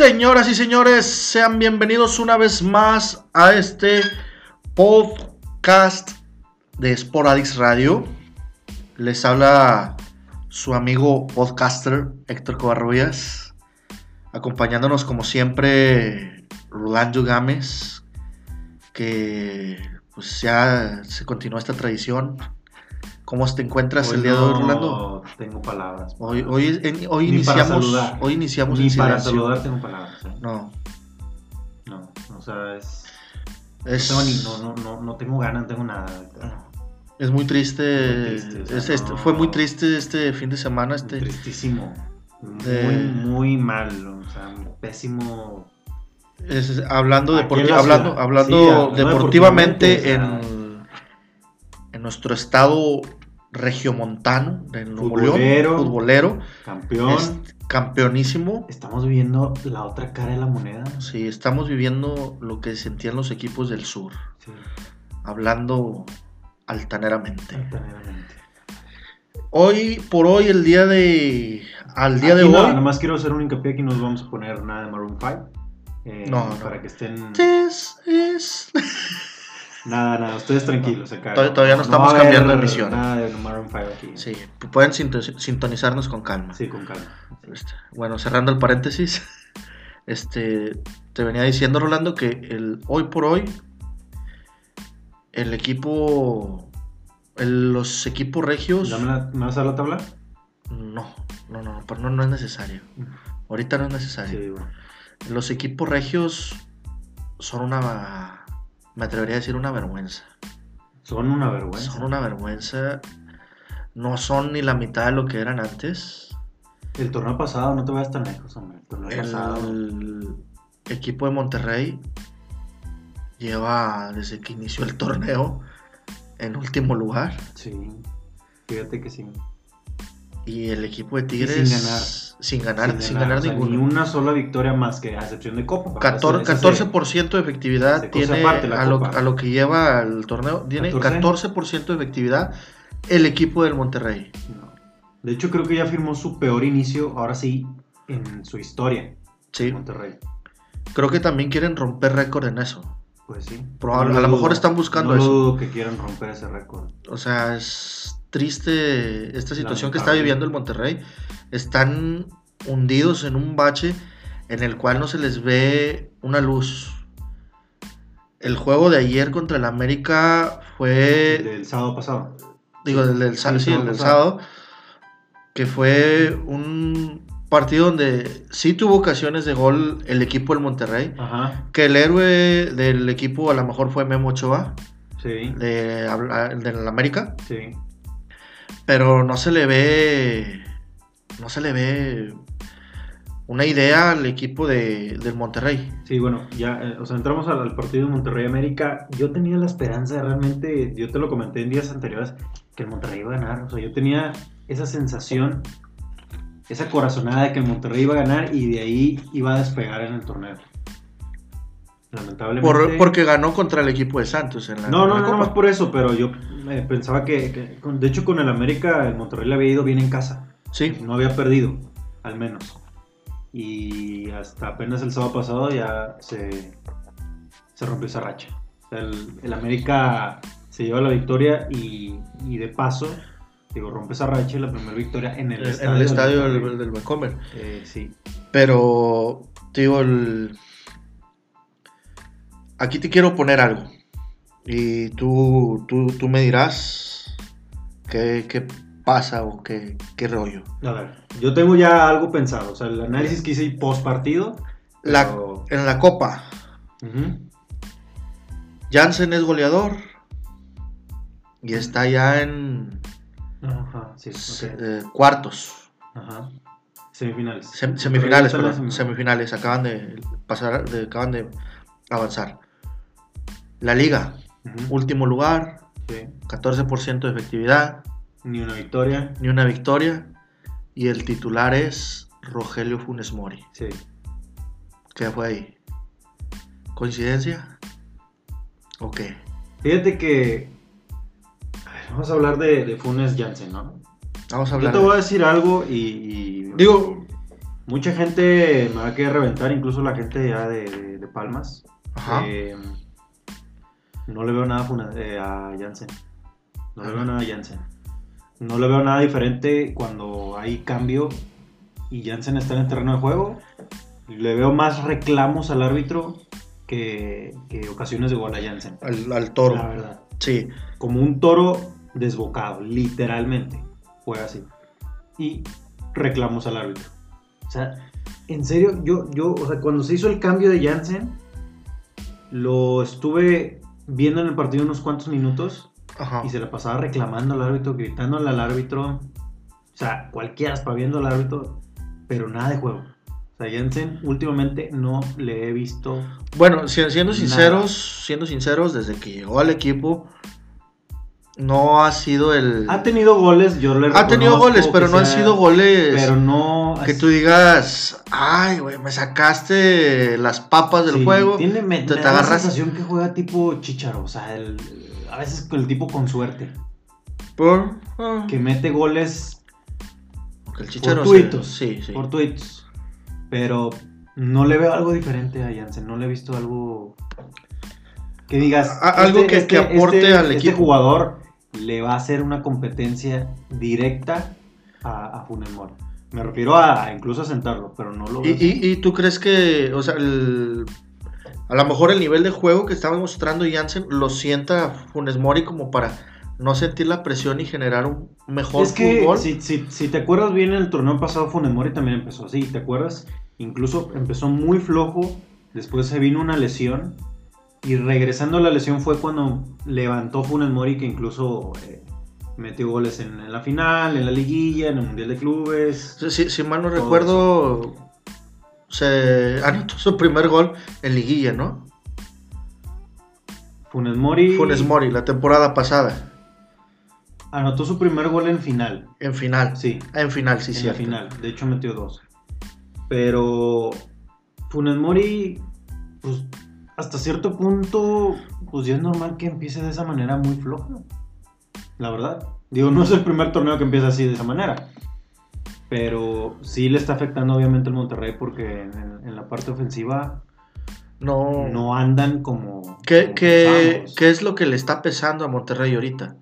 Señoras y señores, sean bienvenidos una vez más a este podcast de Sporadix Radio. Les habla su amigo podcaster Héctor Covarrubias, acompañándonos como siempre Rolando Gámez, que pues ya se continúa esta tradición. ¿Cómo te encuentras el día de hoy, Rolando? Tengo palabras. Hoy, hoy, en- hoy Ni para iniciamos, saludar. hoy iniciamos Ni en para silencio. saludar tengo palabras. ¿eh? No, No, o sea, es. es, No, tengo ni- no, no, no, no tengo ganas, no tengo nada. es muy triste. Muy triste, o sea, es- este- no. fue muy triste este fin de semana. Este, Tristísimo. Muy, de- muy mal. O sea, es- hablando deporti- hablando, hablando Sí, hablando deportivamente deportivamente, o en, en nuestro estado regiomontano, en Nuevo Futbolero. León, futbolero, Campeón. es campeonísimo. Estamos viviendo la otra cara de la moneda. Sí, estamos viviendo lo que sentían los equipos del sur, Sí, hablando altaneramente. altaneramente. Hoy por hoy, el día de. Al día de no, hoy. Nomás quiero hacer un hincapié aquí, no nos vamos a poner nada de Maroon 5. eh, No, no. Para que estén. This is- Nada, nada, ustedes tranquilos acá. Todavía- todavía no estamos cambiando de emisión. Nada de Maroon 5 aquí. Sí, pueden sinto- sintonizarnos con calma. Sí, con calma. Este, Bueno, cerrando el paréntesis, este, te venía diciendo, Rolando, que el, hoy por hoy, el equipo, el- los equipos regios, ¿Dame la- ¿Me vas a dar la tabla? no, no, no, pero no, no es necesario. Ahorita no es necesario. Sí, bueno. Los equipos regios son una, me atrevería a decir una vergüenza. Son una vergüenza. Son una vergüenza. No son ni la mitad de lo que eran antes. El torneo pasado, no te vayas tan lejos, hombre. El torneo pasado. El equipo de Monterrey lleva desde que inició el torneo en último lugar. Sí. Fíjate que sí. Y el equipo de Tigres sin ganar. Sin ganar, sin ganar, o sea, ninguno. Ni una sola victoria más que a excepción de Copa. 14%, Esa- esa se- 14% de efectividad tiene aparte a lo, a lo que lleva el torneo. Tiene 14. 14% de efectividad el equipo del Monterrey. No. De hecho, creo que ya firmó su peor inicio, ahora sí, en su historia. Sí, Monterrey. creo que también quieren romper récord en eso. Pues sí. Probable- No a lo dudo. mejor están buscando No eso. dudo que quieran romper ese récord. O sea, es triste esta situación que está viviendo el Monterrey. Están hundidos en un bache en el cual no se les ve una luz. El juego de ayer contra el América El fue, del sábado pasado. digo, el del, el sí, el del sábado, que fue un partido donde sí tuvo ocasiones de gol el equipo del Monterrey. Ajá. Que el héroe del equipo a lo mejor fue Memo Ochoa, Sí. de, el del América. Sí. Pero no se le ve no se le ve una idea al equipo de, del Monterrey. Sí, bueno, ya, eh, o sea, entramos al, al partido de Monterrey América. Yo tenía la esperanza, realmente, yo te lo comenté en días anteriores, que el Monterrey iba a ganar. O sea, yo tenía esa sensación, esa corazonada de que el Monterrey iba a ganar y de ahí iba a despegar en el torneo. Lamentablemente. Por- porque ganó contra el equipo de Santos en la, No, en no, la no, Copa. más por eso, pero yo eh, pensaba que, que con- de hecho, con el América, el Monterrey le había ido bien en casa. Sí, No había perdido, al menos. Y hasta apenas el sábado pasado ya se, se rompió esa racha. El, el América se lleva la victoria y, y de paso, digo, rompe esa racha y la primera victoria en el en estadio. el estadio del del, del. Eh, sí, Pero, digo, el- aquí te quiero poner algo. Y tú, tú, tú me dirás qué, qué pasa o qué, qué rollo. a ver, yo tengo ya algo pensado. O sea, el análisis que hice post partido. La- en la Copa, Jansen es goleador y está ya en Ajá, sí, ok. eh, cuartos. Ajá. Semifinales. Sem- semifinales, perdón, semifinal. semifinales, acaban de pasar, de- acaban de avanzar. La liga, último lugar, sí. 14% de efectividad, Ni una victoria. ni una victoria, y el titular es Rogelio Funes Mori. Sí. ¿Qué fue ahí? ¿Coincidencia? ¿O qué? Fíjate que. a ver, vamos a hablar de, de Funes Jansen, ¿no? Vamos a Yo hablar. te de- voy a decir algo y. y Digo, Mucha gente me va a querer reventar, incluso la gente ya de Palmas. Ajá. Eh, no le veo nada funa- eh, a Jansen. No le veo nada a Jansen. No le veo nada diferente cuando hay cambio y Jansen está en el terreno de juego. Le veo más reclamos al árbitro que, que ocasiones de gol a Jansen. al, al toro. La verdad. Sí. Como un toro desbocado, literalmente. Fue así. Y reclamos al árbitro. O sea, en serio, yo, yo, o sea, cuando se hizo el cambio de Jansen, lo estuve viendo en el partido unos cuantos minutos Ajá. y se la pasaba reclamando al árbitro, gritándole al árbitro. O sea, cualquiera espaviendo al árbitro, pero nada de juego. O sea, Jansen últimamente no le he visto. Bueno, si- siendo Nada. sinceros, siendo sinceros, desde que llegó al equipo, no ha sido el. Ha tenido goles, yo le Ha tenido goles, pero no han sido goles Pero no. Que tú digas, ay, güey, me sacaste las papas del Sí, juego. Tiene, me, te- me te da la agarras- sensación que juega tipo chicharo. O sea, el- a veces el tipo con suerte. Por, ah, Que mete goles porque el chicharo. fortuitos. Sí, sí. fortuitos. Pero no le veo algo diferente a Jansen. No le he visto algo. Que digas. este, A- algo que- que aporte al Este equipo. jugador le va a hacer una competencia directa a, a Funes Mori. Me refiero a, incluso a sentarlo, pero no lo ¿Y, y, y tú crees que, o sea, el- a lo mejor el nivel de juego que estaba mostrando Jansen lo sienta Funes Mori como para no sentir la presión y generar un mejor Es que fútbol? si, si- si te acuerdas bien, el torneo pasado Funes Mori también empezó así, ¿te acuerdas? Incluso empezó muy flojo, después se vino una lesión y regresando a la lesión fue cuando levantó Funes Mori que incluso eh, metió goles en, en la final, en la liguilla, en el Mundial de Clubes. Si, mal no recuerdo, se anotó su primer gol en liguilla, ¿no? Funes Mori Funes Mori, la temporada pasada, anotó su primer gol en final, en final. sí, En final, sí, en sí. la final. De hecho, metió dos. Pero Funes Mori, pues hasta cierto punto, pues ya es normal que empiece de esa manera muy floja. La verdad. Digo, no es el primer torneo que empieza así de esa manera. Pero sí le está afectando obviamente al Monterrey porque en, en la parte ofensiva No. no andan como... ¿Qué, como qué- qué es lo que le está pesando a Monterrey ahorita?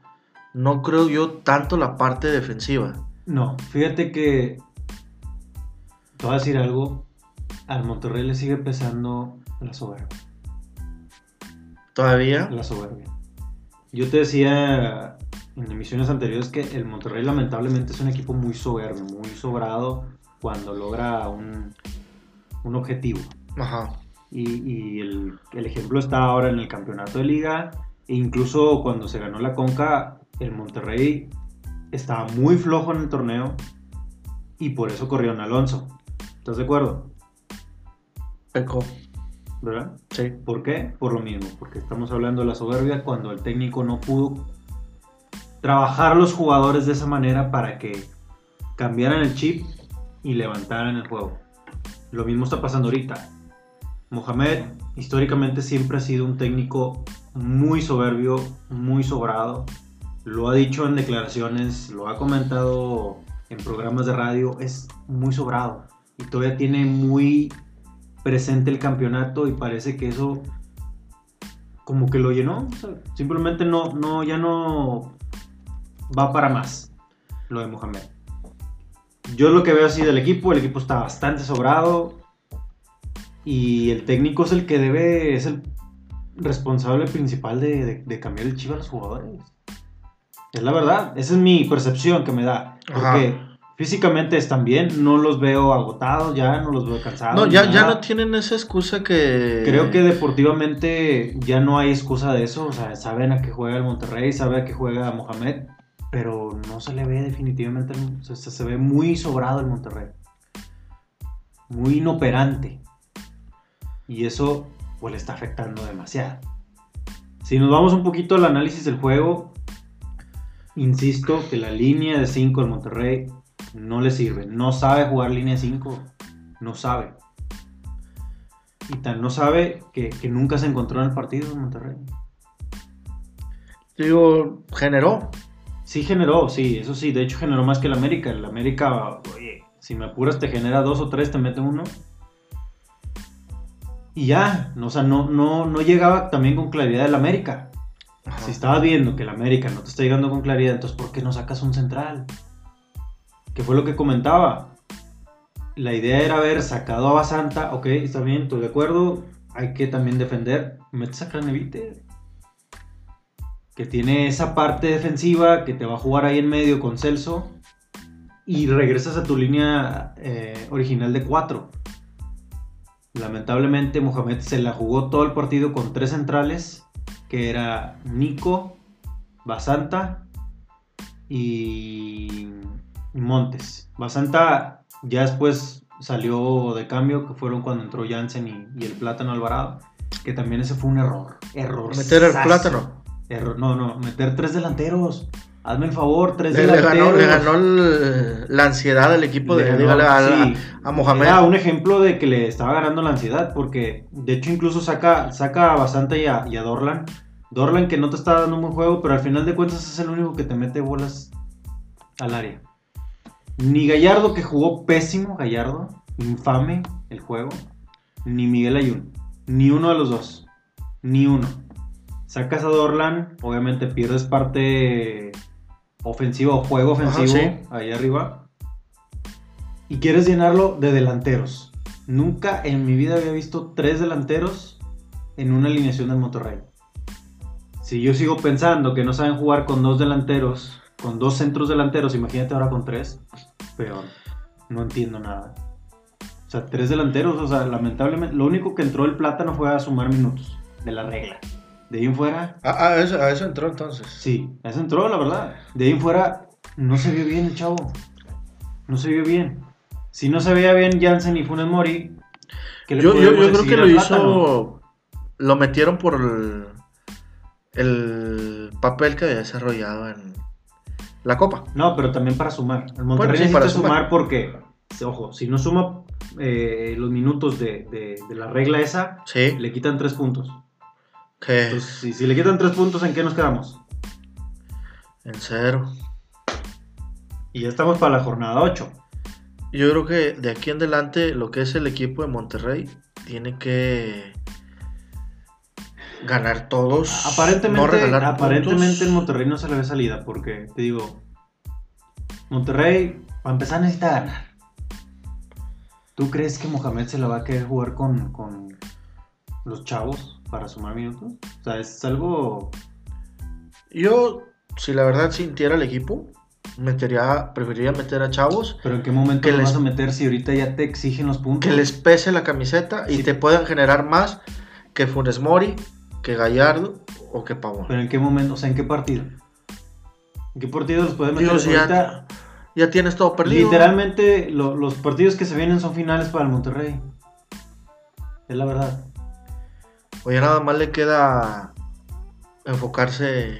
No creo yo tanto la parte defensiva. No, fíjate que te voy a decir algo. Al Monterrey le sigue pesando la soberbia. Todavía. La soberbia. Yo te decía en emisiones anteriores que el Monterrey lamentablemente es un equipo muy soberbio, muy sobrado cuando logra un, un objetivo. Ajá. Y, y el, el ejemplo está ahora en el campeonato de liga. E incluso cuando se ganó la Conca, el Monterrey estaba muy flojo en el torneo y por eso corrió en Alonso. ¿Estás de acuerdo? Pecó. ¿Verdad? Sí. ¿Por qué? Por lo mismo, porque estamos hablando de la soberbia cuando el técnico no pudo trabajar los jugadores de esa manera para que cambiaran el chip y levantaran el juego. Lo mismo está pasando ahorita. Mohamed históricamente siempre ha sido un técnico muy soberbio, muy sobrado. Lo ha dicho en declaraciones, lo ha comentado en programas de radio, es muy sobrado y todavía tiene muy presente el campeonato y parece que eso como que lo llenó. simplemente no, no, ya no va para más lo de Mohamed. Yo lo que veo así del equipo, el equipo está bastante sobrado y el técnico es el que debe, es el responsable principal de, de- de cambiar el chivo a los jugadores. Es la verdad, esa es mi percepción que me da. Porque Ajá. físicamente están bien, no los veo agotados ya, no los veo cansados. No, ya, ya no tienen esa excusa que. Creo que deportivamente ya no hay excusa de eso. O sea, saben a qué juega el Monterrey, saben a qué juega Mohamed, pero no se le ve definitivamente. o sea, se, ve muy sobrado el Monterrey. Muy inoperante. Y eso, pues, le está afectando demasiado. Si nos vamos un poquito al análisis del juego, insisto que la línea de 5 del Monterrey no le sirve. No sabe jugar línea 5. No sabe. Y tan no sabe que, que nunca se encontró en el partido en Monterrey. Digo, generó. Sí generó, sí, eso sí, de hecho generó más que el América. El América, oye, Si me apuras, te genera dos o tres, te mete uno. Y ya, o sea, no, no, no llegaba también con claridad el América. Ajá. Si estabas viendo que el América no te está llegando con claridad, entonces ¿por qué no sacas un central? Que fue lo que comentaba. La idea era haber sacado a Basanta, ok, está bien, estoy de acuerdo. Hay que también defender. Metes a Cranevite. Que tiene esa parte defensiva, que te va a jugar ahí en medio con Celso. Y regresas a tu línea eh, original de 4. Lamentablemente Mohamed se la jugó todo el partido con tres centrales, que era Nico, Basanta y Montes. Basanta ya después salió de cambio, que fueron cuando entró Jansen y, y el Plátano Alvarado, que también ese fue un error. Error. Meter el plátano. Error. No, no, meter tres delanteros. Hazme el favor, tres Le, le delanteros. ganó, le ganó el- la ansiedad al equipo Le de, ganó, dígale a, sí. a- a Mohamed. Era un ejemplo de que le estaba ganando la ansiedad, porque de hecho incluso saca, saca a y a, y a Dorlan. Dorlan que no te está dando un buen juego, pero al final de cuentas es el único que te mete bolas al área. Ni Gallardo, que jugó pésimo, Gallardo, infame el juego, ni Miguel Ayun, ni uno de los dos, ni uno. Sacas a Dorlan, obviamente pierdes parte ofensiva o juego Ajá, ofensivo sí. ahí arriba y quieres llenarlo de delanteros. Nunca en mi vida había visto tres delanteros en una alineación del Monterrey. Si yo sigo pensando que no saben jugar con dos delanteros, con dos centros delanteros, imagínate ahora con tres, peor. No entiendo nada. O sea, tres delanteros, o sea, lamentablemente, lo único que entró el plátano fue a sumar minutos de la regla. De ahí en fuera, Ah, ah, eso, a eso entró entonces. Sí, eso entró, la verdad. De ahí en fuera, no se vio bien el chavo. No se vio bien. Si no se veía bien Jansen y Funes Mori, ¿qué le Yo, yo, creo que lo hizo. Plátano? Lo metieron por el, el papel que había desarrollado en la Copa. No, pero también para sumar. El Monterrey Bueno, sí, necesita para sumar. sumar. porque, ojo, si no suma eh, los minutos de, de- de la regla esa, Sí. le quitan tres puntos. Que Entonces, si, si le quitan tres puntos, ¿en qué nos quedamos? en cero. Y ya estamos para la jornada 8. Yo creo que de aquí en adelante lo que es el equipo de Monterrey tiene que ganar todos. Aparentemente, no regalar aparentemente en Monterrey no se le ve salida porque, te digo, Monterrey, para empezar, necesita ganar. ¿Tú crees que Mohamed se la va a querer jugar con, con los chavos para sumar minutos? O sea, es algo... Yo, si la verdad sintiera el equipo, metería, preferiría meter a chavos Pero ¿en qué momento Que lo les- vas a meter si ahorita ya te exigen los puntos? que les pese la camiseta y Sí. te puedan generar más que Funes Mori, que Gallardo o que Pavón. ¿Pero en qué momento? O sea, ¿en qué partido? ¿En qué partido los puedes meter? Ahorita? ya, ya tienes todo perdido. Literalmente lo- los partidos que se vienen son finales para el Monterrey. Es la verdad. Oye, nada más le queda enfocarse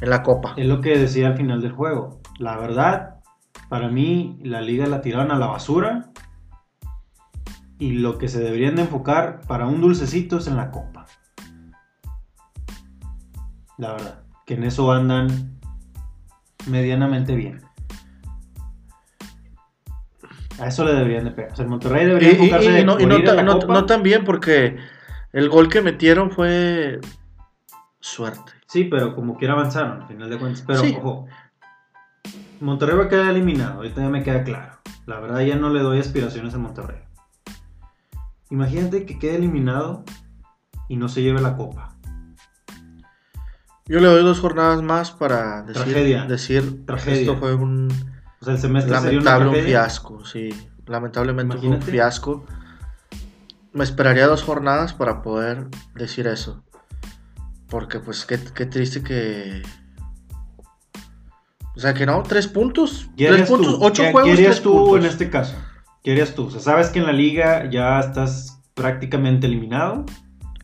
en la copa. Es lo que decía al final del juego. La verdad, para mí la liga la tiraron a la basura. Y lo que se deberían de enfocar para un dulcecito es en la copa. La verdad. Que en eso andan medianamente bien. A eso le deberían de pegar. O sea, el Monterrey debería y- enfocarse y no, y no la no- Copa. no tan bien porque el gol que metieron fue suerte. Sí, pero como quiera avanzaron, al final de cuentas. Pero Sí. ojo, Monterrey va a quedar eliminado, ahorita ya me queda claro. La verdad ya no le doy aspiraciones a Monterrey. Imagínate que quede eliminado y no se lleve la copa. Yo le doy dos jornadas más para decir, Tragedia. decir Tragedia. esto fue un O sea, el semestre sería una lamentable, un fiasco, sí. Lamentablemente fue un fiasco. Me esperaría dos jornadas para poder decir eso. Porque pues qué, qué triste que... O sea que no, tres puntos. ¿Qué Tres puntos, tú? ocho ¿Qué- juegos, ¿Qué harías tres tú puntos. en este caso? ¿Qué harías tú? O sea, sabes que en la liga ya estás prácticamente eliminado.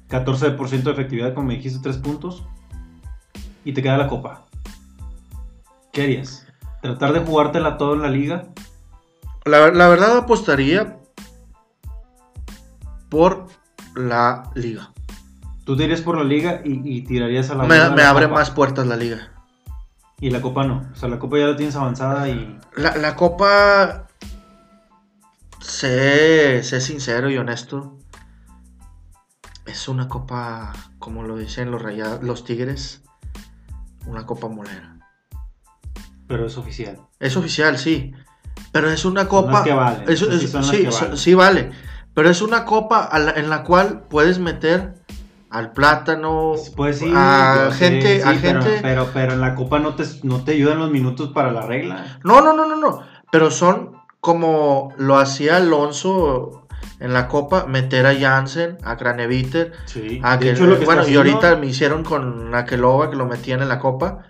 14% de efectividad, como me dijiste, 3 puntos. Y te queda la copa. ¿Qué harías? ¿Tratar de jugártela todo en la liga? La, la verdad apostaría la liga. Tú te irías por la liga y, y tirarías a la Me, me la abre copa. más puertas la liga. Y la copa no. O sea, la copa ya la tienes avanzada y. La, la copa sé, sé sincero y honesto. Es una copa, como lo dicen los rayados, los tigres, una copa molera. Pero es oficial. Es oficial, sí. Pero es una Son copa. las que valen, sí es- son las sí, que so- valen. sí vale. Pero es una copa la- en la cual puedes meter al plátano, Pues sí, a gente, sí, a pero, gente. Pero, pero en la copa no te, no te ayudan los minutos para la regla. No, no, no, no, no. Pero son como lo hacía Alonso en la copa, meter a Jansen, a Craneviter, Sí. a que- hecho, lo que bueno, y ahorita me hicieron con Akelova que lo metían en la copa,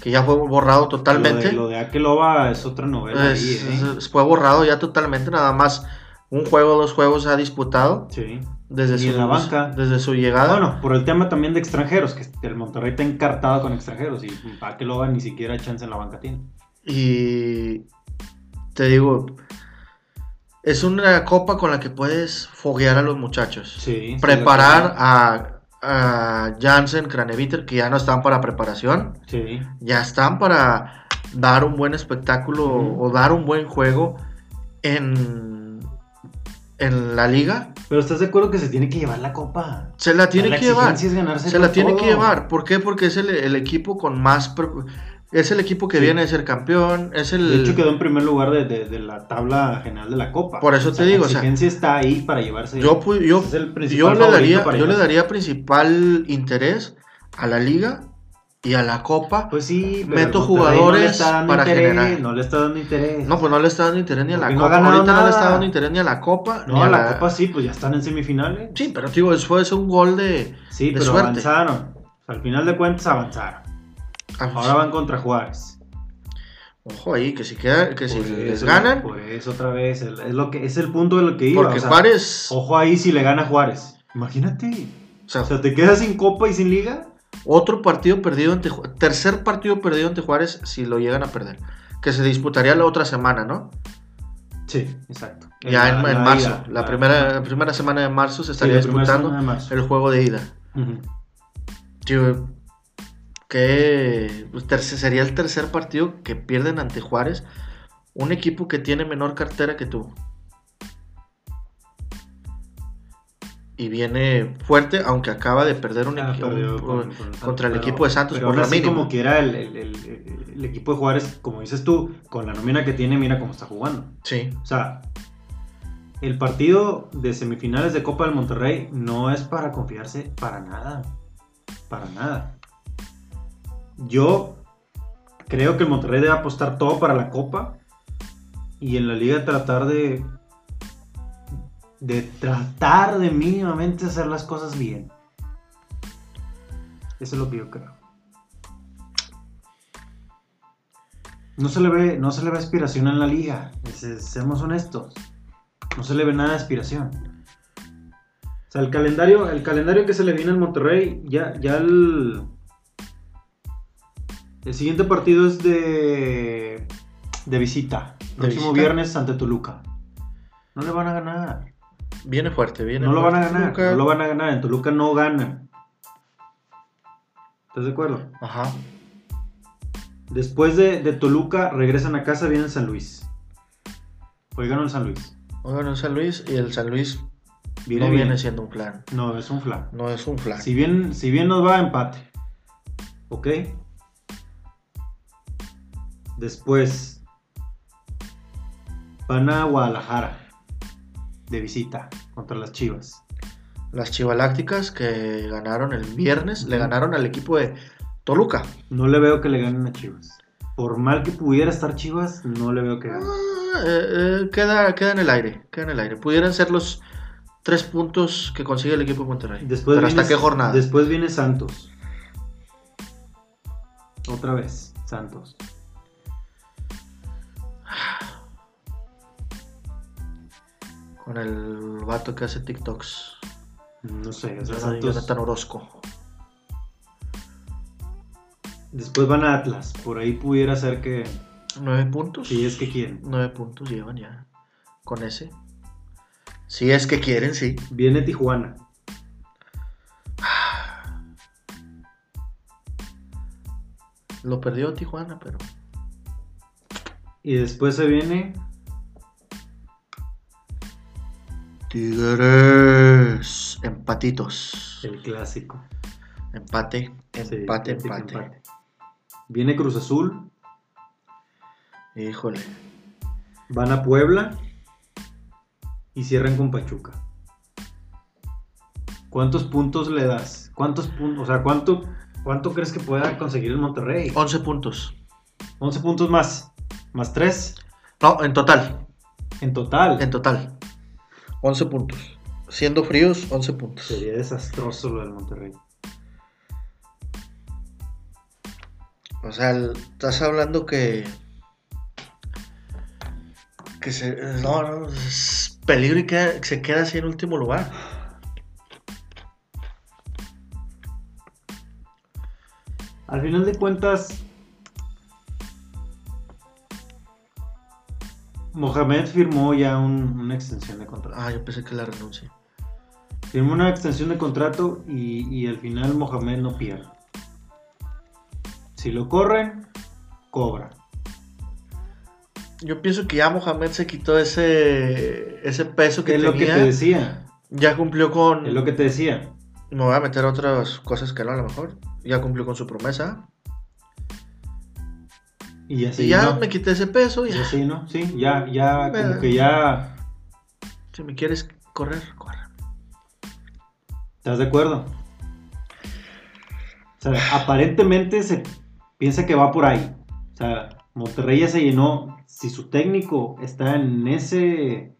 que ya fue borrado totalmente. Lo de, lo de Akeloba es otra novela Es- ahí, ¿eh? es- fue borrado ya totalmente, nada más un juego, dos juegos ha disputado Sí. desde Y su, en la banca. desde su llegada. Bueno, por el tema también de extranjeros, que el Monterrey está encartado con extranjeros y Akeloba ni siquiera chance en la banca tiene. Y te digo, es una copa con la que puedes foguear a los muchachos. Sí. Preparar a, a Jansen, Craneviter, que ya no están para preparación, Sí. ya están para dar un buen espectáculo o dar un buen juego en, en la liga. Pero ¿estás de acuerdo que se tiene que llevar la copa? Se la tiene La que llevar. es ganarse Se la tiene todo. que llevar. ¿Por qué? Porque es el, el equipo con más... Es el equipo que Sí. viene de ser campeón. Es el... De hecho, quedó en primer lugar de, de- de la tabla general de la Copa. Por eso O te sea, digo, o La sea, exigencia está ahí para llevarse. Yo, yo, es el principal yo, le daría, yo le daría principal interés a la liga y a la copa. Pues sí, pero Meto no le jugadores dando para interés, generar. No le está dando interés. No, pues no le está dando interés ni a la no copa. Ahorita no le está dando interés ni a la copa. No, ni a la Copa sí, pues ya están en semifinales. Sí, pero digo, después es un gol de. Sí, de pero suerte. avanzaron. Al final de cuentas avanzaron. Ahora van contra Juárez. Ojo ahí, que si, queda, que si les eso, ganan. Por eso otra vez. Es, lo que, es el punto de lo que iba. Porque o sea, Juárez. Ojo ahí si le gana Juárez. Imagínate. o sea, O sea, te quedas sin Copa y sin Liga. Otro partido perdido ante Tercer partido perdido ante Juárez si lo llegan a perder. Que se disputaría la otra semana, ¿no? Sí, exacto. Ya en, La- en la marzo. ida, la, primera, la primera semana de marzo se estaría disputando el juego de ida. Que pues, sería el tercer partido que pierden ante Juárez, un equipo que tiene menor cartera que tú. Y viene fuerte, aunque acaba de perder un Ah, equipo perdió un- con- con el contra el equipo de Santos pero por la mínima. como quiera el, el- el- el equipo de Juárez, como dices tú, con la nómina que tiene, mira cómo está jugando. Sí, O sea, el partido de semifinales de Copa del Monterrey no es para confiarse para nada. Para nada. Yo creo que el Monterrey debe apostar todo para la Copa y en la liga tratar de de tratar de mínimamente hacer las cosas bien. Eso es lo que yo creo. No se le ve, no se le ve aspiración en la liga. Se- Seamos honestos. No se le ve nada de aspiración. O sea, el calendario, el calendario que se le viene al Monterrey, ya, ya el. El siguiente partido es de. de visita. Próximo visita? viernes ante Toluca. No le van a ganar. Viene fuerte, viene No lo van a fuerte. ganar. Toluca. No lo van a ganar. En Toluca no ganan. ¿Estás de acuerdo? Ajá. Después de, de Toluca regresan a casa, vienen San Luis. Hoy ganó el San Luis. Bueno, en San Luis y el San Luis Viene no bien. viene siendo un plan. No, es un flan. No es un flan. Si bien, si bien nos va a empate. ¿Ok? Después van a Guadalajara de visita contra las Chivas. Las Chivalácticas que ganaron el viernes, le ganaron al equipo de Toluca. No le veo que le ganen a Chivas. Por mal que pudiera estar Chivas, no le veo que gane. Ah, eh, eh, queda, queda en el aire, queda en el aire. Pudieran ser los tres puntos que consigue el equipo de Monterrey. Después Pero ¿hasta qué jornada? Después viene Santos. Otra vez, Santos. Con el vato que hace TikToks. No sé, o sea, Jonathan Santos. Jonathan Orozco. Después van a Atlas. Por ahí pudiera ser que. Nueve puntos. Si es que quieren. Nueve puntos llevan ya. Con ese. Si es que quieren, sí. Viene Tijuana. Lo perdió Tijuana, pero. Y después se viene. Tigres. Empatitos. El clásico. Empate, Sí, empate, empate. Viene Cruz Azul, Híjole. van a Puebla y cierran con Pachuca. ¿Cuántos puntos le das? ¿Cuántos puntos? O sea, ¿cuánto, cuánto crees que pueda conseguir el Monterrey? 11 puntos. 11 puntos más. Más 3 No, en total. en total. En total. 11 puntos. Siendo fríos, 11 puntos. Sería desastroso lo del Monterrey. O sea, estás hablando que. Que se. No, no, es peligro y queda- se queda así en último lugar. Al final de cuentas, Mohamed firmó ya un- una extensión de contrato. Ah, yo pensé que la renuncia. Firmó una extensión de contrato y, y al final Mohamed no pierde. Si lo corren, cobra. Yo pienso que ya Mohamed se quitó ese, ese peso que es lo que tenía. te decía. ya cumplió con. Es lo que te decía. Me voy a meter otras cosas que no a lo mejor. Ya cumplió con su promesa. Y así y ya no. me quité ese peso. Y Ya. así no. Sí, ya, ya, como que ya. Si me quieres correr, corre. ¿Estás de acuerdo? O sea, aparentemente se piensa que va por ahí. O sea, Monterrey ya se llenó. Si su técnico está en ese.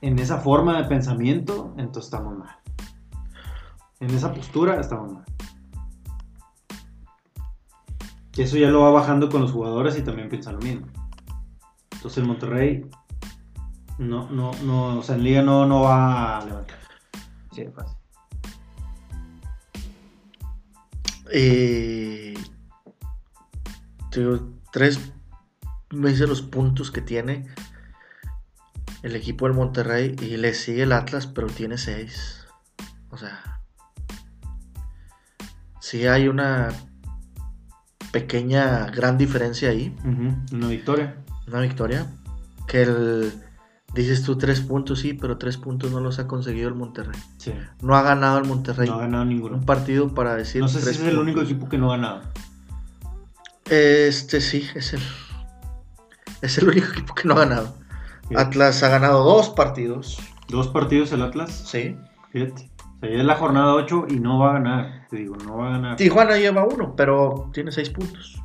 En esa forma de pensamiento, entonces estamos mal. En esa postura estamos mal. Y eso ya lo va bajando con los jugadores y también piensan lo mismo. Entonces el Monterrey no, no, no, o sea, en liga no, no va a levantar. Sí, de fácil. Eh, digo, tres veces los puntos que tiene el equipo del Monterrey y le sigue el Atlas, pero tiene seis. O sea, sí hay una pequeña, gran diferencia ahí, Una victoria. una victoria. Que el, dices tú tres puntos, sí, pero tres puntos no los ha conseguido el Monterrey. Sí. No ha ganado el Monterrey No ha ganado ninguno. un partido para decir. No sé si es el único equipo que no ha ganado. Este sí, es el. Es el único equipo que no ha ganado. Fíjate. Atlas ha ganado dos partidos. Dos partidos el Atlas. Sí. Fíjate. Sea, ya es la jornada 8 y no va a ganar. Te digo, no va a ganar. Tijuana lleva uno, pero tiene seis puntos.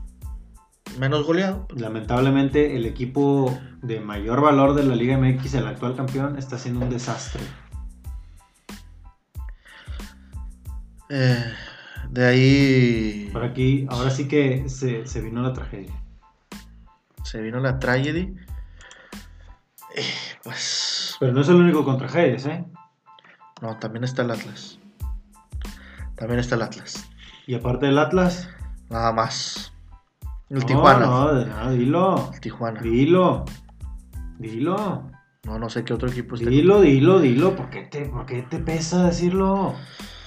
Menos goleado. Lamentablemente, el equipo de mayor valor de la Liga MX, el actual campeón, está siendo un desastre. Eh, de ahí Por aquí, ahora sí que se, se vino la tragedia. se vino la tragedy. Eh, pues. Pero no es el único con tragedias, ¿eh? No, también está el Atlas. También está el Atlas. Y aparte del Atlas. Nada más. El no, Tijuana. No, de nada, dilo. El Tijuana. Dilo. Dilo. No, no sé qué otro equipo está. Dilo, dilo, dilo. ¿Por qué, te, ¿Por qué te pesa decirlo?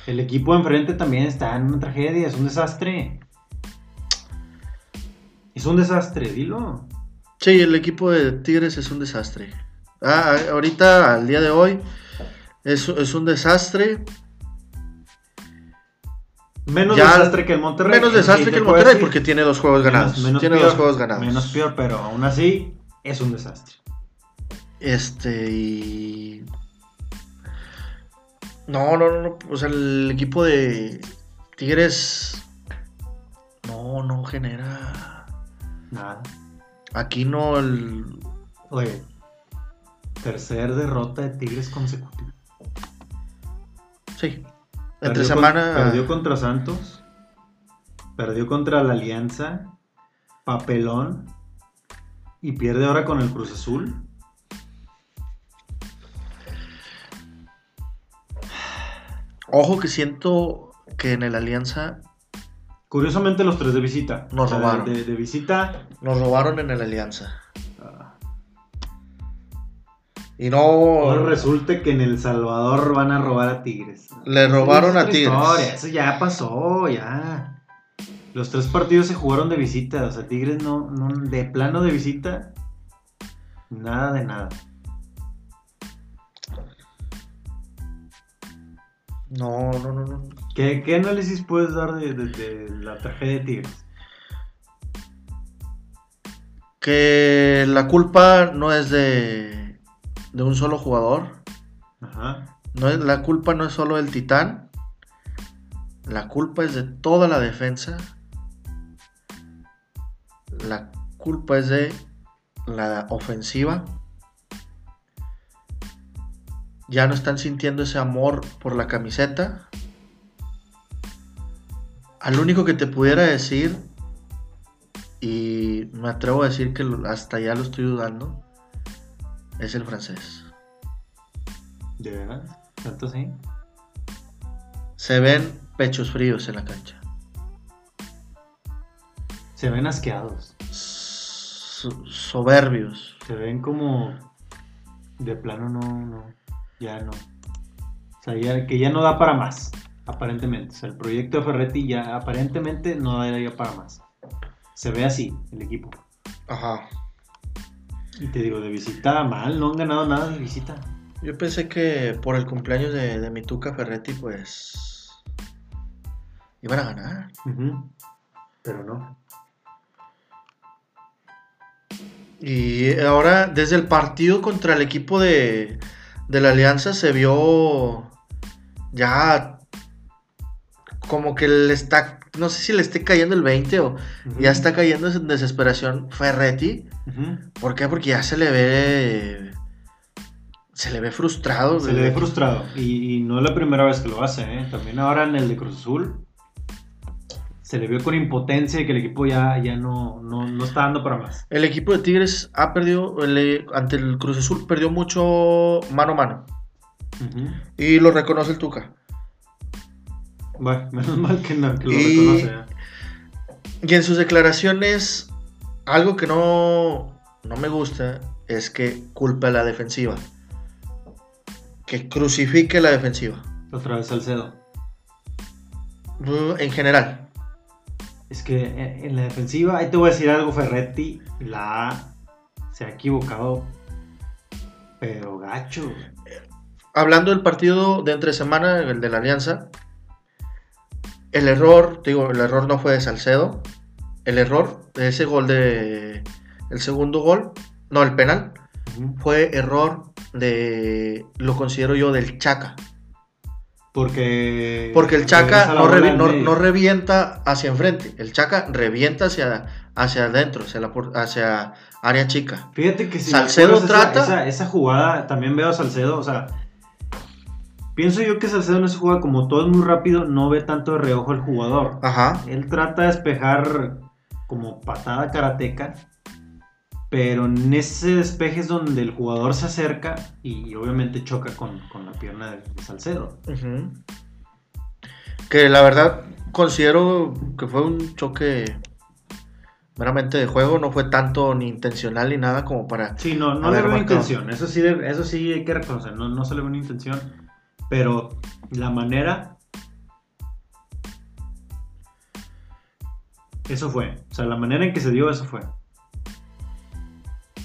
El equipo enfrente también está en una tragedia, es un desastre. Es un desastre, dilo. Sí, el equipo de Tigres es un desastre. Ah, ahorita, al día de hoy, es, es un desastre. Menos Ya- desastre que el Monterrey. Menos desastre que el Monterrey decir. porque tiene dos juegos ganados. Menos- menos tiene peor, dos juegos ganados. Menos peor, pero aún así es un desastre. Este y. No, no, no, no. O sea, el equipo de Tigres. No, no genera. Nada. Aquí no el. Oye, tercer derrota de Tigres consecutiva. Sí. Entre Perdió con- semana. perdió contra Santos. Perdió contra la Alianza. Papelón. Y pierde ahora con el Cruz Azul. Ojo que siento que en el Alianza Curiosamente los tres de visita. Nos robaron. De, de visita. nos robaron en el Alianza. Y no. Ahora resulta que en El Salvador van a robar a Tigres. Le robaron a Tigres. Historia. Eso ya pasó, ya. Los tres partidos se jugaron de visita. O sea, Tigres no, no. De plano de visita. Nada de nada. No, no, no, no. ¿Qué, análisis puedes dar de, de la tragedia de Tigres? Que la culpa no es de de un solo jugador. Ajá. No es, la culpa no es solo del Titán. La culpa es de toda la defensa. La culpa es de la ofensiva. Ya no están sintiendo ese amor por la camiseta. Al único que te pudiera decir, y me atrevo a decir que hasta ya lo estoy dudando, es el francés. ¿De verdad? ¿Tanto así? Se ven pechos fríos en la cancha. Se ven asqueados. So- soberbios. Se ven como. De plano, no, no. Ya no. O sea, ya- que ya no da para más. Aparentemente. O sea, el proyecto de Ferretti ya aparentemente no daría para más. Se ve así el equipo. Ajá. Y te digo, de visita mal, no han ganado nada de visita. Yo pensé que por el cumpleaños de, de mi Tuca Ferretti, pues. iban a ganar. Pero no. Y ahora, desde el partido contra el equipo de, de la Alianza, se vio ya como que le está. No sé si le esté cayendo el 20 o ya está cayendo en desesperación Ferretti. ¿Por qué? Porque ya se le ve. Se le ve frustrado. Se le ve frustrado. Y, y no es la primera vez que lo hace, ¿eh? También ahora en el de Cruz Azul. Se le vio con impotencia y que el equipo ya, ya no, no, no está dando para más. El equipo de Tigres ha perdido. el- ante el Cruz Azul perdió mucho mano a mano. Y lo reconoce el Tuca. Bueno, menos mal que, no, que lo Y- reconoce. ¿eh? Y en sus declaraciones, algo que no, no me gusta es que culpe a la defensiva. Que crucifique la defensiva. Otra vez Salcedo. En general. Es que eh, en la defensiva, ahí te voy a decir algo, Ferretti, la se ha equivocado, pero gacho. Hablando del partido de entre semana, el de la Alianza, el error, digo, el error no fue de Salcedo. El error de ese gol de. El segundo gol, no, el penal, fue error de. Lo considero yo del Chaca. Porque... Porque el Chaca no, revi- revienta hacia enfrente. El Chaca revienta hacia, hacia adentro, hacia, la, hacia área chica. Fíjate que si Salcedo esa- trata- Esa, esa jugada, también veo a Salcedo, o sea... Pienso yo que Salcedo en esa jugada, como todo es muy rápido, no ve tanto de reojo al jugador. Ajá. Él trata de despejar como patada karateca, pero en ese despeje es donde el jugador se acerca y obviamente choca con, con la pierna de, Salcedo. Que la verdad considero que fue un choque meramente de juego, no fue tanto ni intencional ni nada como para... Sí, no, no le veo intención, eso sí, eso sí hay que reconocer, no, no se le ve una intención, pero la manera... Eso fue, o sea, la manera en que se dio, eso fue.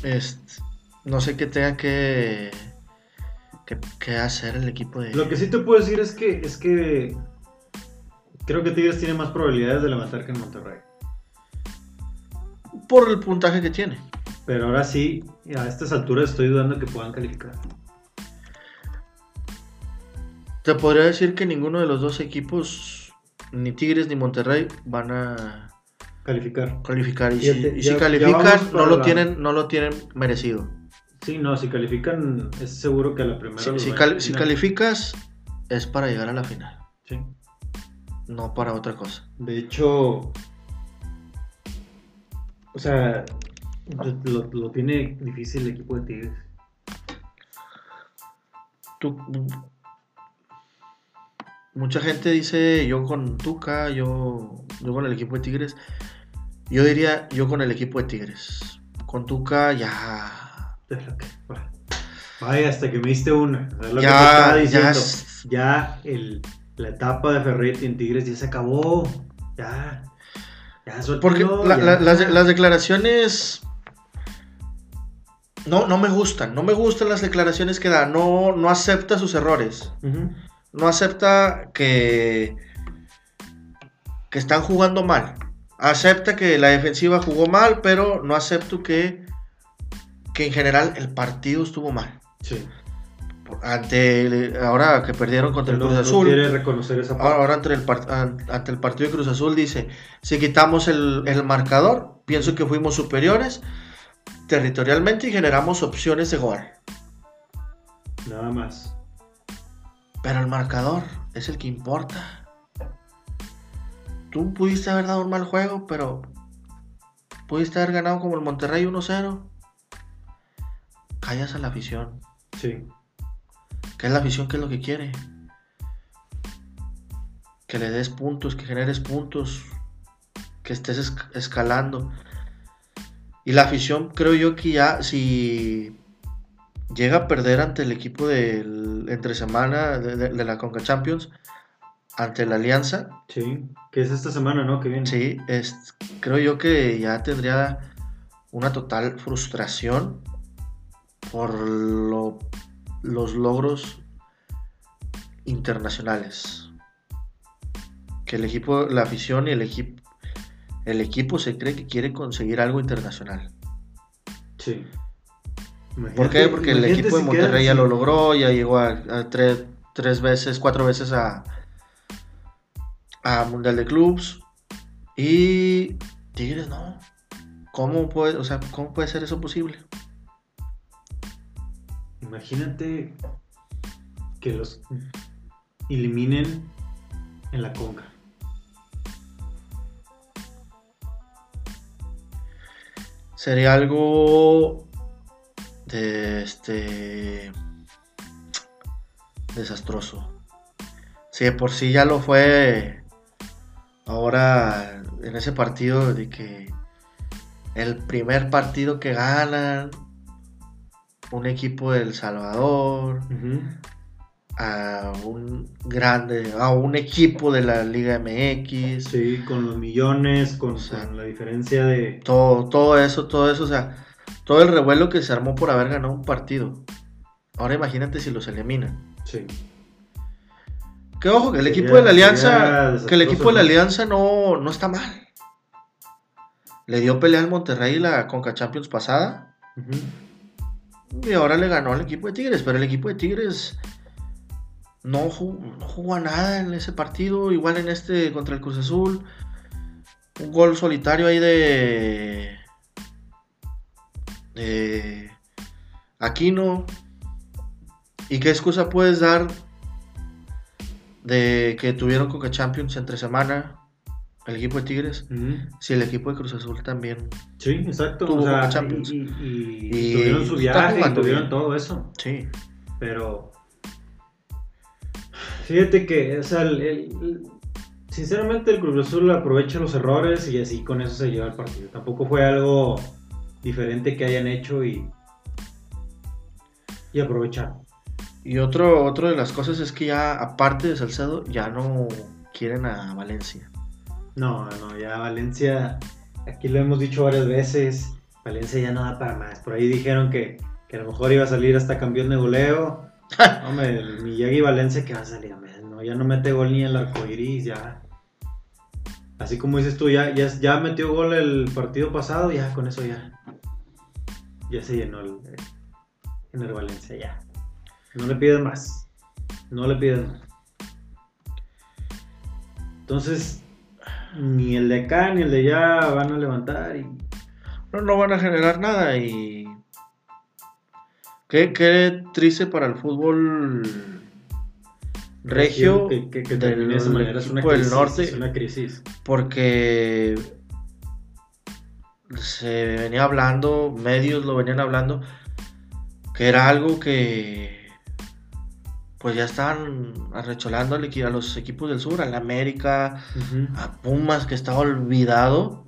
este, no sé qué tenga que, que, que hacer el equipo de... Lo que sí te puedo decir es que, es que creo que Tigres tiene más probabilidades de levantar que en Monterrey. Por el puntaje que tiene. Pero ahora sí, a estas alturas estoy dudando que puedan calificar. Te podría decir que ninguno de los dos equipos, ni Tigres ni Monterrey, van a Calificar. calificar. Y, Fíjate, si, y ya- si califican, no lo, la- tienen, no lo tienen merecido. Sí, no, si califican, es seguro que a la primera. Si cal- eliminar. si calificas, es para llegar a la final, Sí. no para otra cosa. De hecho, o sea, lo, lo tiene difícil el equipo de Tigres. Tú- mucha gente dice yo con Tuca, yo, yo con el equipo de Tigres. Yo diría yo con el equipo de Tigres. Con Tuca ya. Vaya, hasta que me diste una. Que te Ya, estaba ya diciendo. es- Ya, el, la etapa de Ferretti en Tigres ya se acabó. Ya. Ya, Porque suéltalo, la- ya. la- las, las declaraciones. No, no me gustan. No me gustan las declaraciones que da. No, no acepta sus errores. No acepta que, que están jugando mal. Acepta que la defensiva jugó mal, pero no acepto que, que en general el partido estuvo mal. Sí. Ante ahora que perdieron contra el Cruz Azul. quiere reconocer esa parte. Ahora, ante, el ante el partido de Cruz Azul dice, si quitamos el, el marcador, pienso que fuimos superiores territorialmente y generamos opciones de gol. Nada más. Pero el marcador es el que importa. Tú pudiste haber dado un mal juego, pero pudiste haber ganado como el Monterrey 1-0. Callas a la afición. Sí. ¿Qué es la afición? ¿Qué es lo que quiere? Que le des puntos, que generes puntos, que estés esc- escalando. Y la afición, creo yo que ya, si llega a perder ante el equipo del entre semana de, de- de la Conca Champions, ante la Alianza, Sí. Que es esta semana, ¿no? Que viene. sí, es, creo yo que ya tendría una total frustración por lo- los logros internacionales. Que el equipo, la afición y el equipo, el equipo se cree que quiere conseguir algo internacional. Sí. ¿Por qué? Porque el equipo de si Monterrey ya lo logró, ya llegó a, a tres, tres veces, cuatro veces a, a Mundial de Clubs. Y Tigres no. ¿Cómo puede, o sea, ¿cómo puede ser eso posible? Imagínate que los eliminen en la conca. Sería algo de este desastroso. Si de por sí ya lo fue ahora en ese partido de que el primer partido que ganan un equipo de El Salvador a un grande a un equipo de la Liga MX Sí, con los millones, con, O sea, con la diferencia de. todo, todo eso, todo eso, o sea, todo el revuelo que se armó por haber ganado un partido. Ahora imagínate si los eliminan. Sí. Que ojo, que el Sería- equipo de la Alianza, que el equipo de la. Alianza no, no está mal. Le dio pelea al Monterrey la Conca Champions pasada y ahora le ganó al equipo de Tigres, pero el equipo de Tigres no jugó, no jugó a nada en ese partido, igual en este contra el Cruz Azul. Un gol solitario ahí de de Aquino. ¿Y qué excusa puedes dar de que tuvieron Coca Champions entre semana el equipo de Tigres? Si el equipo de Cruz Azul también. Sí, exacto. Tuvo o sea, Conca Champions. Y, y- Y y tuvieron su viaje, y tuvieron bien. todo eso. Sí. Pero. Fíjate que, o sea, el- el- sinceramente el Cruz Azul aprovecha los errores y así con eso se lleva el partido. Tampoco fue algo diferente que hayan hecho y. Y aprovecharon. Y otro, otro de las cosas es que ya, aparte de Salcedo, ya no quieren a Valencia. No, no, ya Valencia, aquí lo hemos dicho varias veces, Valencia ya no da para más. Por ahí dijeron que, que a lo mejor iba a salir hasta campeón de goleo. Hombre, el Miyagi Valencia que va a salir, no, ya no mete gol ni el arco iris, ya. Así como dices tú, ya, ya, ya metió gol el partido pasado, ya con eso ya. Ya se llenó el, en el Valencia, ya. No le piden más. No le piden más. Entonces, ni el de acá ni el de allá van a levantar y No, no van a generar nada y... Qué, qué triste para el fútbol regio que, que, que del termine de esa manera es una crisis, norte. es una crisis. porque se venía hablando, medios lo venían hablando, que era algo que pues ya estaban arrecholando a los equipos del sur, al América, a Pumas que estaba olvidado.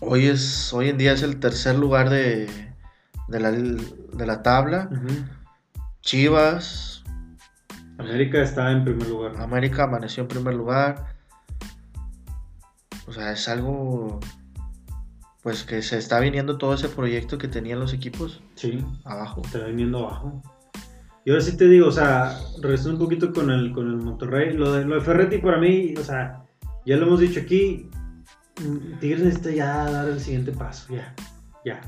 Hoy es, hoy en día es el tercer lugar de, de, la, de la tabla. Chivas, América está en primer lugar. América amaneció en primer lugar. O sea, es algo pues que se está viniendo todo ese proyecto que tenían los equipos Sí, abajo. está viniendo abajo. Y ahora sí te digo, o sea, regresando un poquito con el, con el Monterrey, lo de, lo de Ferretti para mí, o sea, ya lo hemos dicho aquí, mm, Tigres necesita ya dar el siguiente paso, ya, ya.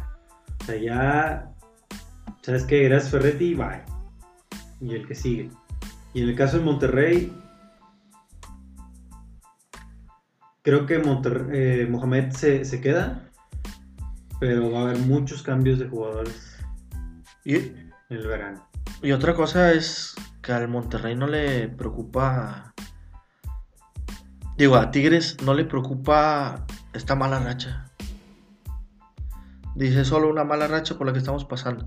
O sea, ya, ¿sabes qué? Gracias Ferretti bye. Y el que sigue. Y en el caso de Monterrey, creo que Monterrey, eh, Mohamed se, se queda, pero va a haber muchos cambios de jugadores Y, en el verano. y otra cosa es que al Monterrey no le preocupa. Digo, a Tigres no le preocupa esta mala racha. Dice solo una mala racha por la que estamos pasando.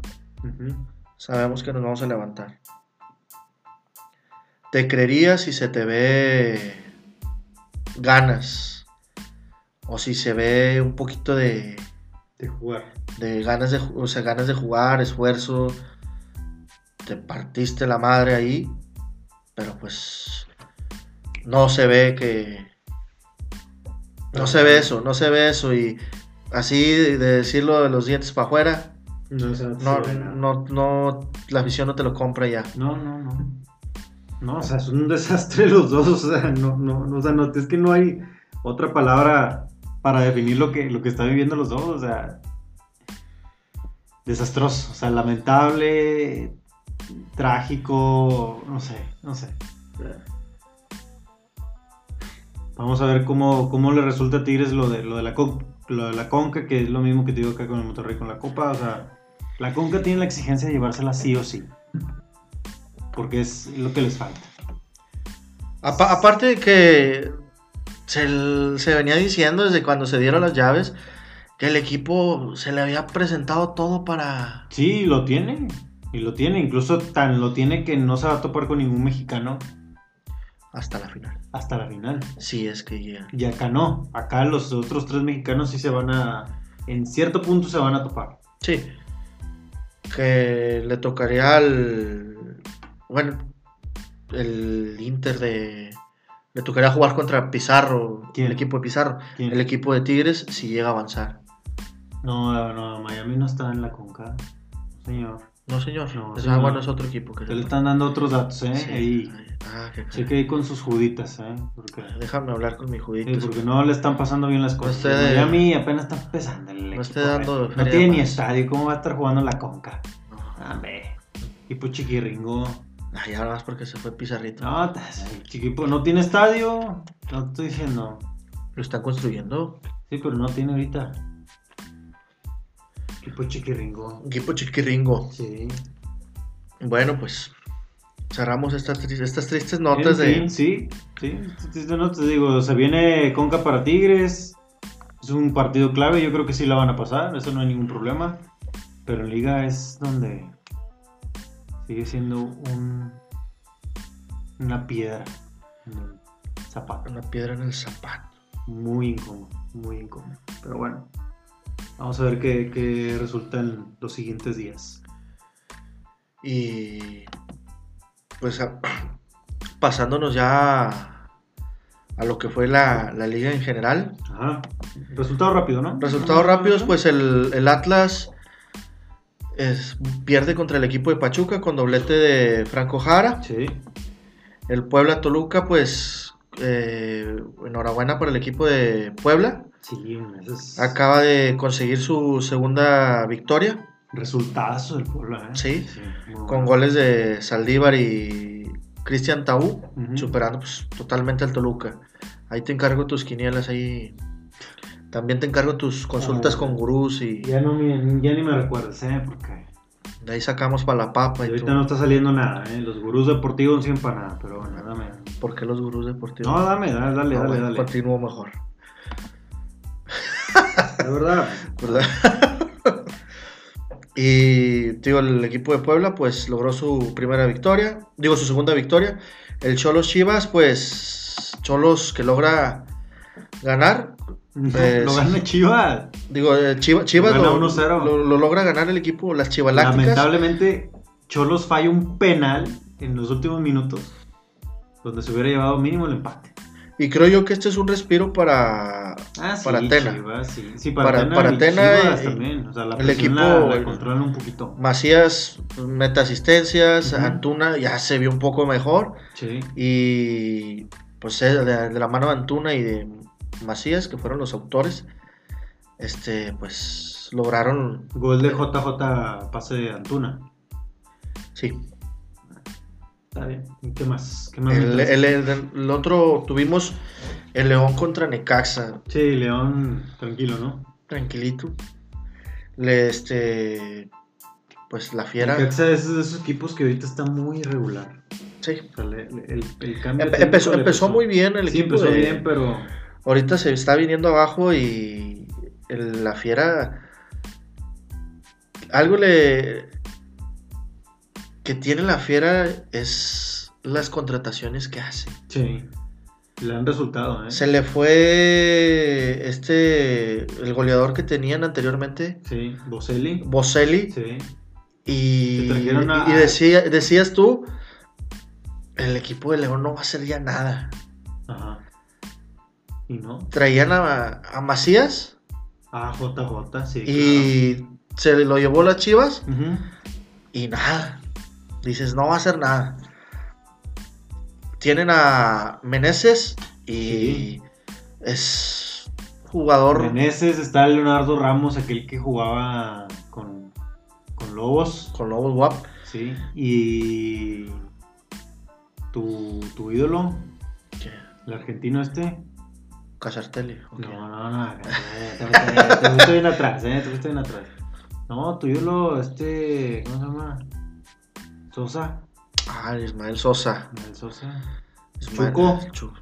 Sabemos que nos vamos a levantar. Te creería si se te ve ganas. O si se ve un poquito de, De jugar. de ganas de, o sea, ganas de jugar, esfuerzo. Te partiste la madre ahí. Pero pues no se ve que no se ve eso, no se ve eso y así de decirlo de los dientes para afuera, No, o sea, no no, la afición no te lo compra ya. No, no, no. No, o sea, es un desastre los dos. O sea, no, no, no, o sea, no, es que no hay otra palabra para definir lo que, lo que están viviendo los dos. O sea, desastroso. O sea, lamentable, trágico, no sé, no sé. Vamos a ver cómo, cómo le resulta a Tigres lo de, lo, de la co- lo de la Conca, que es lo mismo que te digo acá con el Monterrey con la Copa. O sea, la Conca tiene la exigencia de llevársela sí o sí. Porque es lo que les falta. Apa- aparte de que se, venía diciendo desde cuando se dieron las llaves que el equipo se le había presentado todo para... Sí, lo tiene. Y lo tiene. Incluso tan lo tiene que no se va a topar con ningún mexicano hasta la final. hasta la final. Sí, es que ya. Y acá no. Acá los otros tres mexicanos sí se van a. En cierto punto se van a topar. Sí. Que le tocaría al... Bueno, el Inter de... Le tocaría jugar contra Pizarro, ¿Quién? el equipo de Pizarro. ¿Quién? El equipo de Tigres si llega a avanzar. No, no, Miami no está en la Conca. Señor. No, señor. No, Es- bueno, es otro equipo. Que Te le están dando otros datos, ¿eh? Sí. Ahí. Ah, qué Cheque ahí con sus juditas, ¿eh? Porque, Déjame hablar con mi sí, judito. porque no le están pasando bien las cosas. de- Miami apenas está empezando. el no equipo, esté dando. No tiene ni más. estadio. ¿Cómo va a estar jugando en la Conca? No. Hombre. Tipo chiquirringo. Ay, ahora más porque se fue Pizarrito. No, chiquipo no tiene estadio. No te estoy diciendo. Lo están construyendo. Sí, pero no tiene ahorita. Equipo chiquirringo. Equipo chiquiringo. Sí. Bueno, pues cerramos estas, tris- estas tristes notas En de... Sí, sí. sí, No te digo, se viene Conca para Tigres. Es un partido clave. Yo creo que sí la van a pasar. Eso no hay ningún problema. Pero en Liga es donde sigue siendo un, una piedra en el zapato. Una piedra en el zapato. Muy incómodo, muy incómodo. Pero bueno, vamos a ver qué, qué resulta en los siguientes días. Y pues a- pasándonos ya a, lo que fue la, la liga en general. Ajá. Resultado rápido, ¿no? Resultados rápidos, pues el, el Atlas es- pierde contra el equipo de Pachuca con doblete de Franco Jara. Sí. El Puebla Toluca, pues eh, enhorabuena por el equipo de Puebla. Sí, es Acaba de conseguir su segunda victoria resultazo del pueblo, ¿eh? Sí, con bueno. goles de Saldívar y Cristian Taú, superando pues, totalmente al Toluca. Ahí te encargo tus quinielas ahí. También te encargo tus consultas Ah. con gurús y Ya, no me, ya ni me recuerdas, ¿eh? Porque de ahí sacamos para la papa y ahorita no está saliendo nada, ¿eh? Los gurús deportivos no sirven para nada, pero bueno, dame. ¿Por qué los gurús deportivos? No, dame, dale, dale, Ah, dale. dale. Continúo mejor. De verdad. ¿verdad? y digo, el equipo de Puebla pues logró su primera victoria, digo su segunda victoria. El Cholos Chivas pues Cholos que logra ganar, Pues- Lo gana Chivas. digo eh, Chiva- Chivas lo, 1-0. lo- lo logra ganar el equipo, las Chivalácticas. Lamentablemente, Cholos falla un penal en los últimos minutos donde se hubiera llevado mínimo el empate. Y creo yo que este es un respiro para, Ah, sí, para Atena. Chivas, sí. Sí, para, Para- Atena para y Atena Chivas y- también. O sea, la el equipo- la, la controlan un poquito. Macías, meta asistencias. Antuna ya se vio un poco mejor. Sí. Y pues eh, de, de la mano de Antuna y de Macías, que fueron los autores, este, pues lograron, Gol de JJ pase de Antuna. sí. Está bien. ¿Y ¿Qué más? ¿Qué más El, el- el- el otro tuvimos el León contra Necaxa, Sí, León, tranquilo, ¿no? tranquilito. Le, este, pues la fiera, Necaxa es de esos equipos que ahorita está muy irregular. sí. O sea, le- le- el, el cambio Empe- empezó, muy bien el Sí, equipo. empezó de- bien, pero Ahorita se está viniendo abajo y el- la fiera. Algo le. que tiene la fiera es las contrataciones que hace. sí. Le han resultado, ¿eh? Se le fue este. el goleador que tenían anteriormente, Sí, Boselli. Boselli, Sí. y, a- y decía, decías tú. El equipo de León no va a hacer ya nada. Ajá. ¿Y no? Traían a, a Macías Ah, JJ, sí. y se lo llevó las Chivas. Y nada. Dices, no va a hacer nada. Tienen a Meneses y Sí. es jugador Meneses, está Leonardo Ramos, aquel que jugaba con, con Lobos. con Lobos WAP. Sí. Y. Tu, tu ídolo, el argentino este. Casartelli. ok. No, no, no. Te fuiste- te fuiste bien atrás, ¿eh? Te fuiste bien atrás. No, tu ídolo, este. ¿Cómo se llama? Sosa. Ah, Ismael Sosa. Manuel Sosa. Ismael- Chuco. Chu-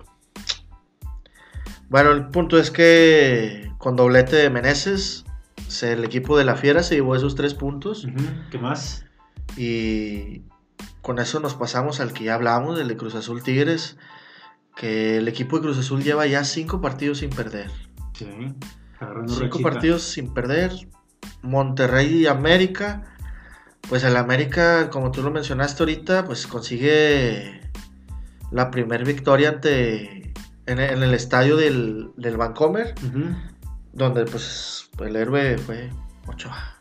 Bueno, el punto es que con doblete de Meneses, se- el equipo de la Fiera se llevó esos tres puntos. ¿Qué más? Y con eso nos pasamos al que ya hablamos, del de Cruz Azul Tigres, que el equipo de Cruz Azul lleva ya cinco partidos sin perder. Sí. Cinco partidos sin perder. Monterrey y América. Pues el América, como tú lo mencionaste ahorita, pues consigue la primera victoria ante en el, en el estadio del, del Vancomer, donde pues el héroe fue Ochoa.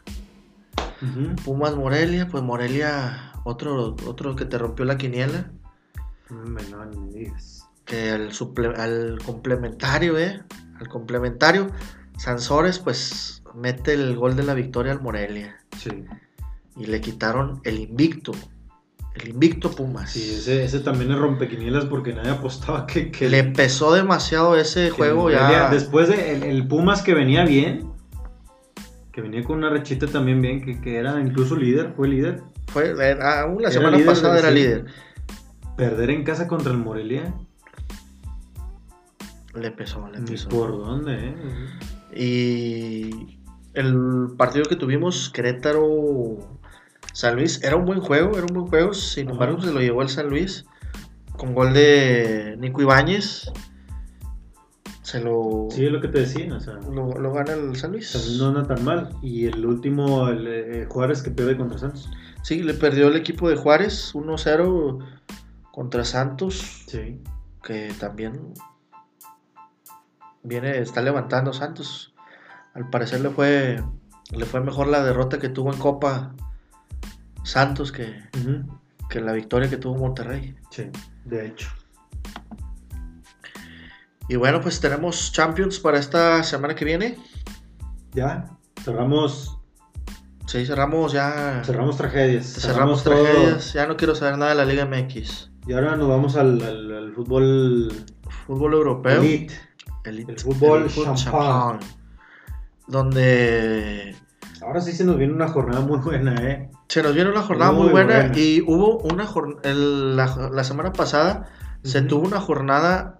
Pumas Morelia, pues Morelia, otro, otro que te rompió la quiniela. No, me digas. Al, suple- al complementario, ¿eh? Al complementario, Sansores pues mete el gol de la victoria al Morelia Sí. y le quitaron el invicto, el invicto Pumas. Sí, ese, ese también es rompequinielas porque nadie apostaba que, que le pesó demasiado ese juego ya. Después de el, el Pumas que venía bien, que venía con una rechita también bien, que, que era incluso líder, fue líder. Fue, era- aún la Era semana líder, pasada era sí. líder. Perder en casa contra el Morelia, Le pesó, le pesó. por dónde, ¿eh? Y el partido que tuvimos, Querétaro San Luis, era un buen juego, era un buen juego. Sin Ajá. embargo, se lo llevó el San Luis con gol de Nico Ibáñez. Se lo, Sí, es lo que te decía, o sea, lo, lo gana el San Luis. también no anda tan mal. Y el último, el, eh, Juárez que pierde contra Santos. Sí, le perdió el equipo de Juárez 1-0 contra Santos, Sí. que también viene, está levantando Santos. Al parecer le fue, le fue mejor la derrota que tuvo en Copa Santos que, que la victoria que tuvo Monterrey. Sí, de hecho. Y bueno, pues tenemos Champions para esta semana que viene. Ya, cerramos, Sí, cerramos ya. cerramos tragedias. cerramos tragedias. Ya no quiero saber nada de la Liga MX. Y ahora nos vamos al, al- al fútbol Fútbol europeo. elite. El fútbol fútbol champán. Donde Ahora sí se nos viene una jornada muy buena, ¿eh? se nos viene una jornada muy, Muy buena, buena. y hubo una jornada, la, la semana pasada se tuvo una jornada,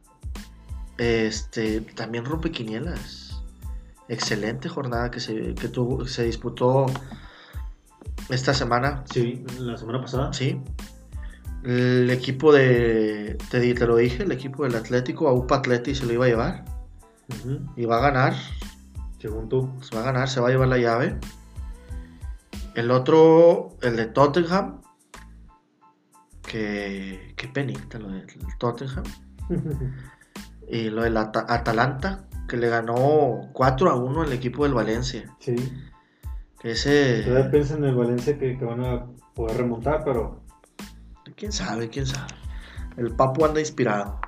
este, también rompe quinielas. Excelente jornada que se, que tuvo, se disputó esta semana, Sí, la semana pasada. sí. El equipo de, te, te lo dije, el equipo del Atlético, AUPA Atleti se lo iba a llevar Y va a ganar. Según tú. Se va a ganar, se va a llevar la llave. El otro, el de Tottenham. Que, qué penita lo del Tottenham. Y lo del Ata- Atalanta, que le ganó 4 a 1 al equipo del Valencia. Sí. Que ese. Todavía piensan en el Valencia que, que van a poder remontar, pero Quién sabe, quién sabe. El Papu anda inspirado.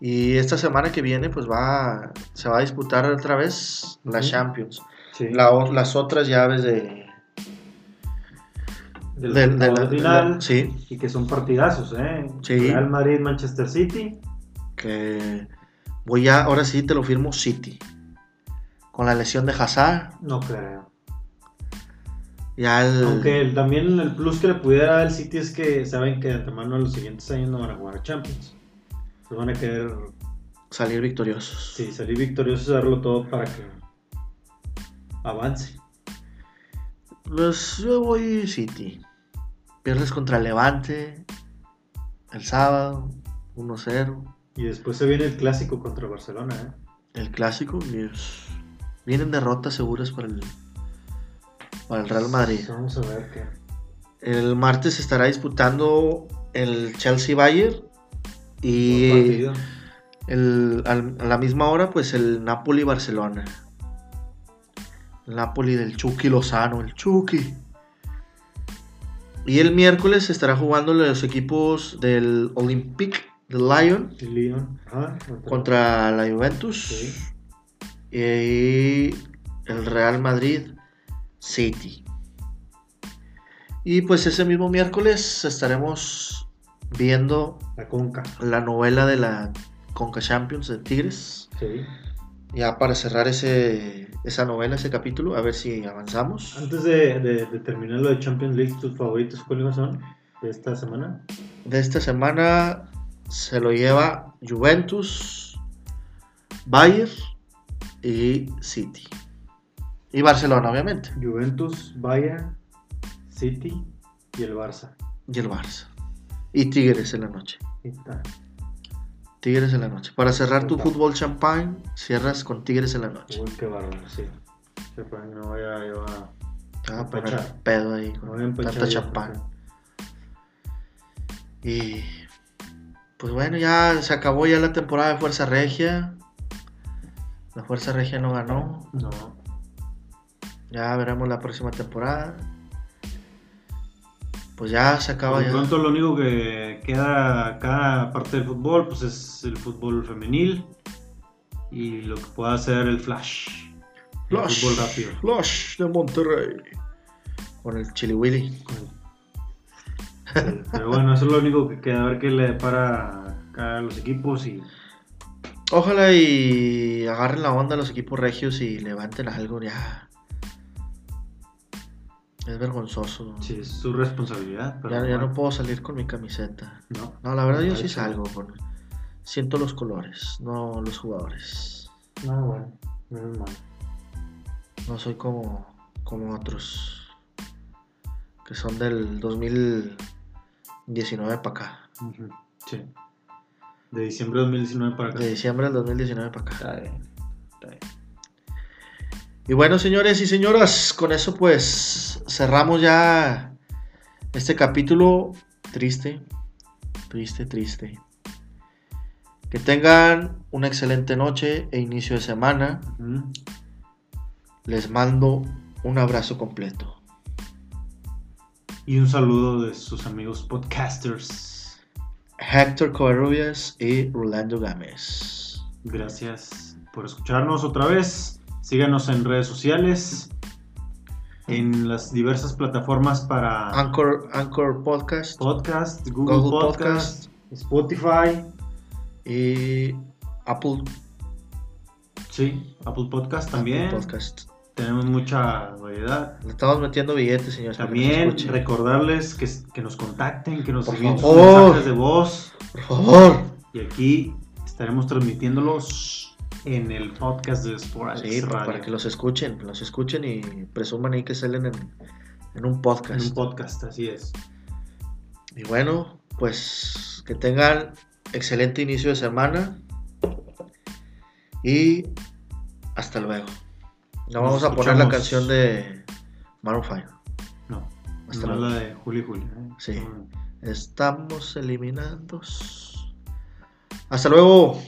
Y esta semana que viene, pues va. Se va a disputar otra vez la. Champions. sí. La o- las otras llaves de. del final, la- sí, y que son partidazos, ¿eh? Sí. Real Madrid, Manchester City. que voy a. Ahora sí te lo firmo City. Con la lesión de Hazard. No creo. Ya el. Aunque el- también el plus que le pudiera dar al City es que saben que de antemano los siguientes años no van a jugar a Champions. Se van a querer Salir victoriosos. sí, salir victoriosos y darlo todo para que avance. Pues yo voy City. Pierdes contra Levante el sábado, 1-0. Y después se viene el clásico contra Barcelona, ¿eh? El clásico. es- Vienen derrotas seguras para el, para el Real Madrid. Vamos a ver qué. El martes estará disputando el Chelsea Bayern y el, al- a la misma hora pues el Napoli Barcelona. El Napoli del Chucky Lozano, el Chucky. Y el miércoles estará jugando los equipos del Olympique de Lyon Lyon. Ajá, contra la Juventus Sí. y el Real Madrid City. Y pues ese mismo miércoles estaremos viendo La Conca. la novela de la Conca Champions de Tigres. Sí. Ya para cerrar ese, esa novela, ese capítulo, a ver si avanzamos. Antes de, de- de terminar lo de Champions League, ¿tus favoritos cuáles son de esta semana? De esta semana se lo lleva Juventus, Bayern y City. Y Barcelona, obviamente. Juventus, Bayern, City y el Barça. Y el Barça. Y Tigres en la noche. Está. Tigres en la noche. Para cerrar tu fútbol champagne, cierras con Tigres en la noche. Uy, qué bárbaro, sí. No yo a... Te vas a poner empachar. pedo ahí con voy tanta champán. Y pues bueno, ya se acabó ya la temporada de Fuerza Regia. La Fuerza Regia no ganó. No. Ya veremos la próxima temporada. Pues ya se acaba Por de ya. pronto lo único que queda acá, aparte del fútbol, pues es el fútbol femenil y lo que pueda hacer el Flash. El Flash, fútbol rápido. Flash de Monterrey. Con el Chili Willy. Pero bueno, eso es lo único que queda, a ver qué le para acá a los equipos y Ojalá y agarren la onda los equipos regios y levanten algo ya. Es vergonzoso. sí, es su responsabilidad. Pero ya, ya no puedo salir con mi camiseta. no. No, la verdad yo sí salgo. con- Siento los colores, no los jugadores. No, bueno, menos mal. No soy como, como otros que son del 2019 para acá. Ujú, Sí. De diciembre de 2019 para acá. De diciembre del 2019 para acá. Y bueno, señores y señoras, con eso pues cerramos ya este capítulo triste, triste, triste. Que tengan una excelente noche e inicio de semana. Les mando un abrazo completo. Y un saludo de sus amigos podcasters. Héctor Covarrubias y Rolando Gámez. Gracias por escucharnos otra vez. Síganos en redes sociales, en las diversas plataformas para Anchor, Anchor Podcast podcast, Google, Google Podcast, Spotify, y Apple, sí, Apple Podcast también. Apple Podcast. Tenemos mucha variedad. Le estamos metiendo billetes, señores. que También recordarles que, que nos contacten, que nos envíen sus mensajes de voz. Por favor. Y aquí estaremos transmitiéndolos en el podcast de Sporadic Sí, Radio. para que los escuchen, los escuchen y presuman ahí que salen en, en un En podcast. un podcast, así es. Y bueno, pues que tengan excelente inicio de semana. Y hasta luego. No Nos vamos a poner la canción de Maroon 5. No, Hasta no luego. la de Juli Juli. ¿eh? Sí. Estamos eliminando Hasta luego.